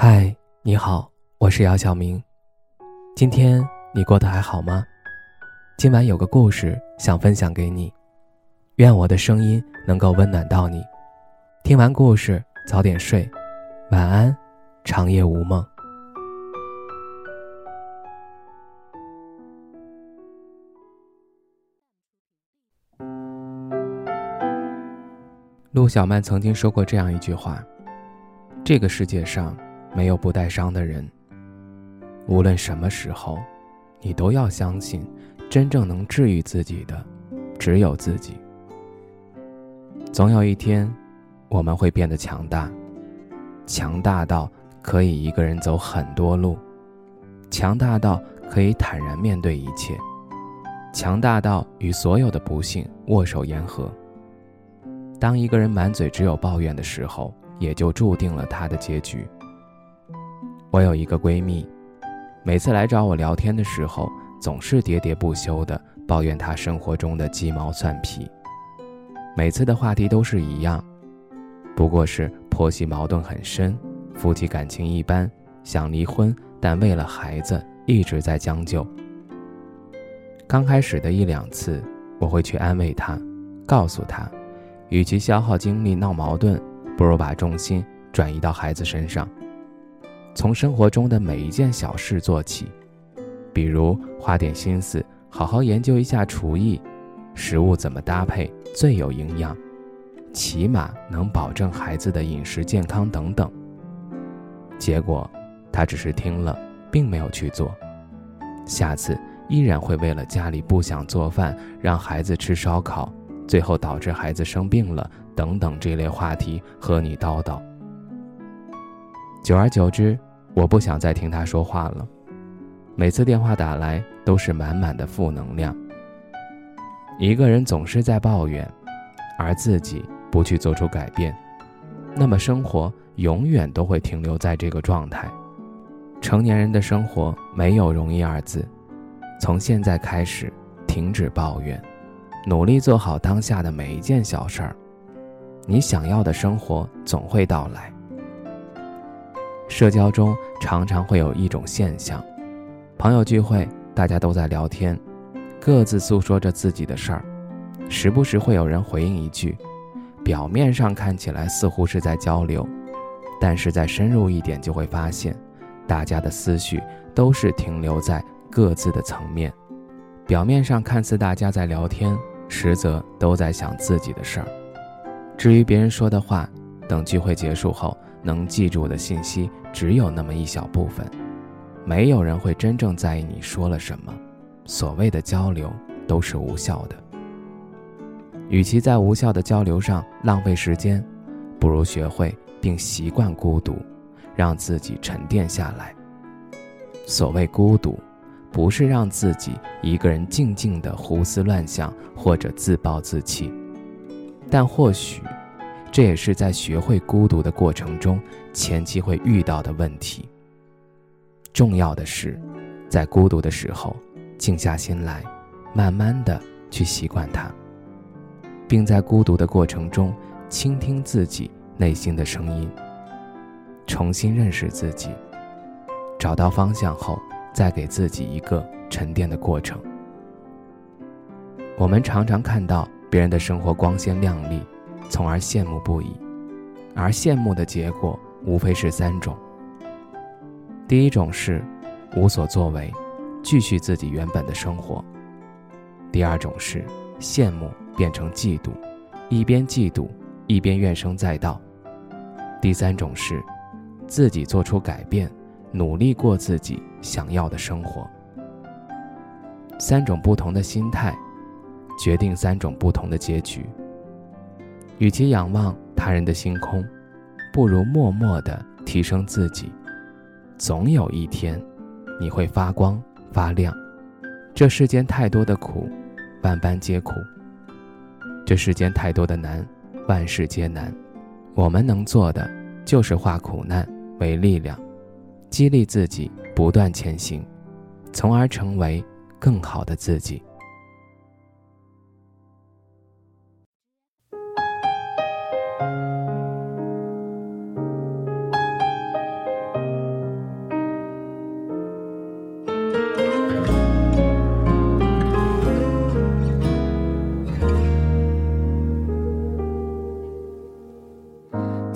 嗨，你好，我是姚晓明。今天你过得还好吗？今晚有个故事想分享给你，愿我的声音能够温暖到你。听完故事早点睡，晚安，长夜无梦。陆小曼曾经说过这样一句话：“这个世界上。”没有不带伤的人。无论什么时候，你都要相信，真正能治愈自己的，只有自己。总有一天，我们会变得强大，强大到可以一个人走很多路，强大到可以坦然面对一切，强大到与所有的不幸握手言和。当一个人满嘴只有抱怨的时候，也就注定了他的结局。我有一个闺蜜，每次来找我聊天的时候，总是喋喋不休地抱怨她生活中的鸡毛蒜皮。每次的话题都是一样，不过是婆媳矛盾很深，夫妻感情一般，想离婚，但为了孩子一直在将就。刚开始的一两次，我会去安慰她，告诉她，与其消耗精力闹矛盾，不如把重心转移到孩子身上。从生活中的每一件小事做起，比如花点心思好好研究一下厨艺，食物怎么搭配最有营养，起码能保证孩子的饮食健康等等。结果，他只是听了，并没有去做。下次依然会为了家里不想做饭，让孩子吃烧烤，最后导致孩子生病了等等这类话题和你叨叨。久而久之。我不想再听他说话了，每次电话打来都是满满的负能量。一个人总是在抱怨，而自己不去做出改变，那么生活永远都会停留在这个状态。成年人的生活没有容易二字，从现在开始停止抱怨，努力做好当下的每一件小事儿，你想要的生活总会到来。社交中常常会有一种现象，朋友聚会，大家都在聊天，各自诉说着自己的事儿，时不时会有人回应一句，表面上看起来似乎是在交流，但是再深入一点就会发现，大家的思绪都是停留在各自的层面，表面上看似大家在聊天，实则都在想自己的事儿。至于别人说的话，等聚会结束后。能记住的信息只有那么一小部分，没有人会真正在意你说了什么。所谓的交流都是无效的。与其在无效的交流上浪费时间，不如学会并习惯孤独，让自己沉淀下来。所谓孤独，不是让自己一个人静静的胡思乱想或者自暴自弃，但或许。这也是在学会孤独的过程中，前期会遇到的问题。重要的是，在孤独的时候，静下心来，慢慢的去习惯它，并在孤独的过程中，倾听自己内心的声音，重新认识自己，找到方向后，再给自己一个沉淀的过程。我们常常看到别人的生活光鲜亮丽。从而羡慕不已，而羡慕的结果无非是三种：第一种是无所作为，继续自己原本的生活；第二种是羡慕变成嫉妒，一边嫉妒一边怨声载道；第三种是自己做出改变，努力过自己想要的生活。三种不同的心态，决定三种不同的结局。与其仰望他人的星空，不如默默地提升自己。总有一天，你会发光发亮。这世间太多的苦，万般皆苦；这世间太多的难，万事皆难。我们能做的，就是化苦难为力量，激励自己不断前行，从而成为更好的自己。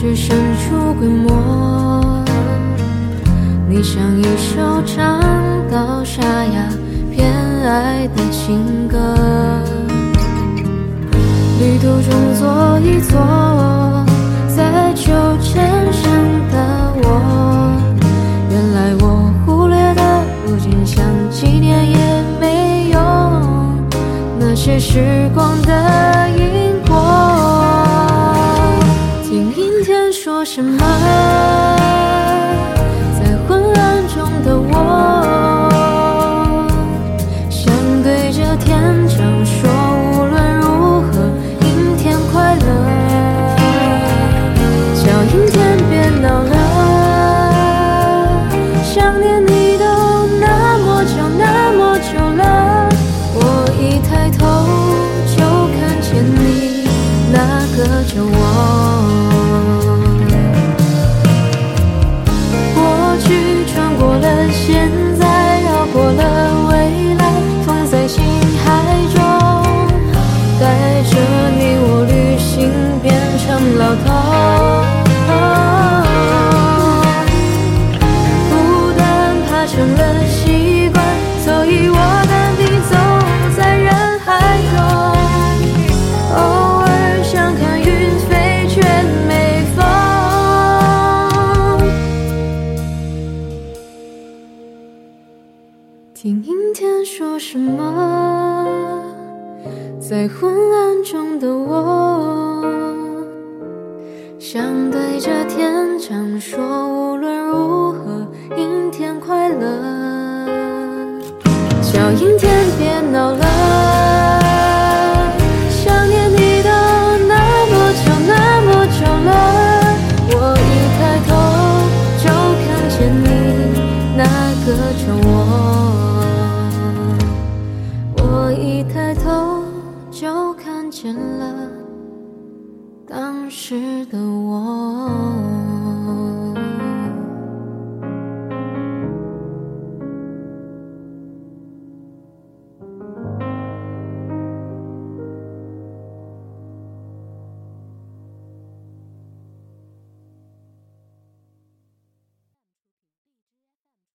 却神出鬼没。你像一首唱到沙哑偏。爱的情歌，旅途中坐一坐，想对着天讲说，